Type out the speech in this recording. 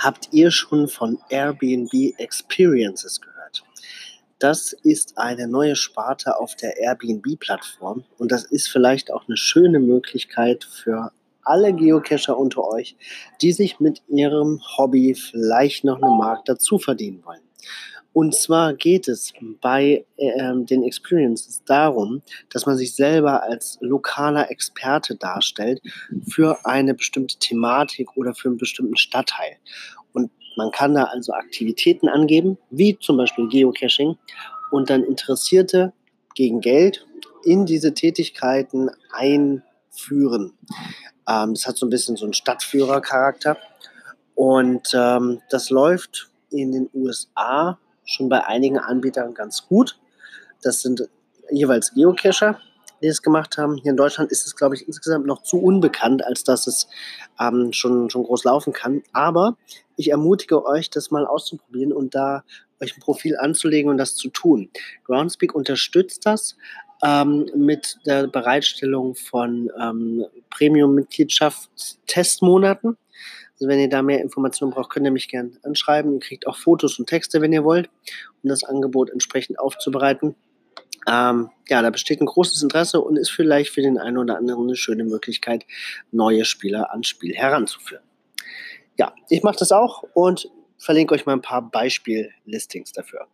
Habt ihr schon von Airbnb Experiences gehört? Das ist eine neue Sparte auf der Airbnb-Plattform und das ist vielleicht auch eine schöne Möglichkeit für alle Geocacher unter euch, die sich mit ihrem Hobby vielleicht noch eine Mark dazu verdienen wollen. Und zwar geht es bei äh, den Experiences darum, dass man sich selber als lokaler Experte darstellt für eine bestimmte Thematik oder für einen bestimmten Stadtteil. Man kann da also Aktivitäten angeben, wie zum Beispiel Geocaching, und dann Interessierte gegen Geld in diese Tätigkeiten einführen. Ähm, das hat so ein bisschen so einen Stadtführercharakter. Und ähm, das läuft in den USA schon bei einigen Anbietern ganz gut. Das sind jeweils Geocacher, die es gemacht haben. Hier in Deutschland ist es, glaube ich, insgesamt noch zu unbekannt, als dass es ähm, schon, schon groß laufen kann. Aber ich ermutige euch, das mal auszuprobieren und da euch ein Profil anzulegen und das zu tun. Groundspeak unterstützt das ähm, mit der Bereitstellung von ähm, Premium-Mitgliedschaftstestmonaten. Also wenn ihr da mehr Informationen braucht, könnt ihr mich gerne anschreiben. Ihr kriegt auch Fotos und Texte, wenn ihr wollt, um das Angebot entsprechend aufzubereiten. Ähm, ja, da besteht ein großes Interesse und ist vielleicht für den einen oder anderen eine schöne Möglichkeit, neue Spieler ans Spiel heranzuführen. Ja, ich mache das auch und verlinke euch mal ein paar Beispiel-Listings dafür.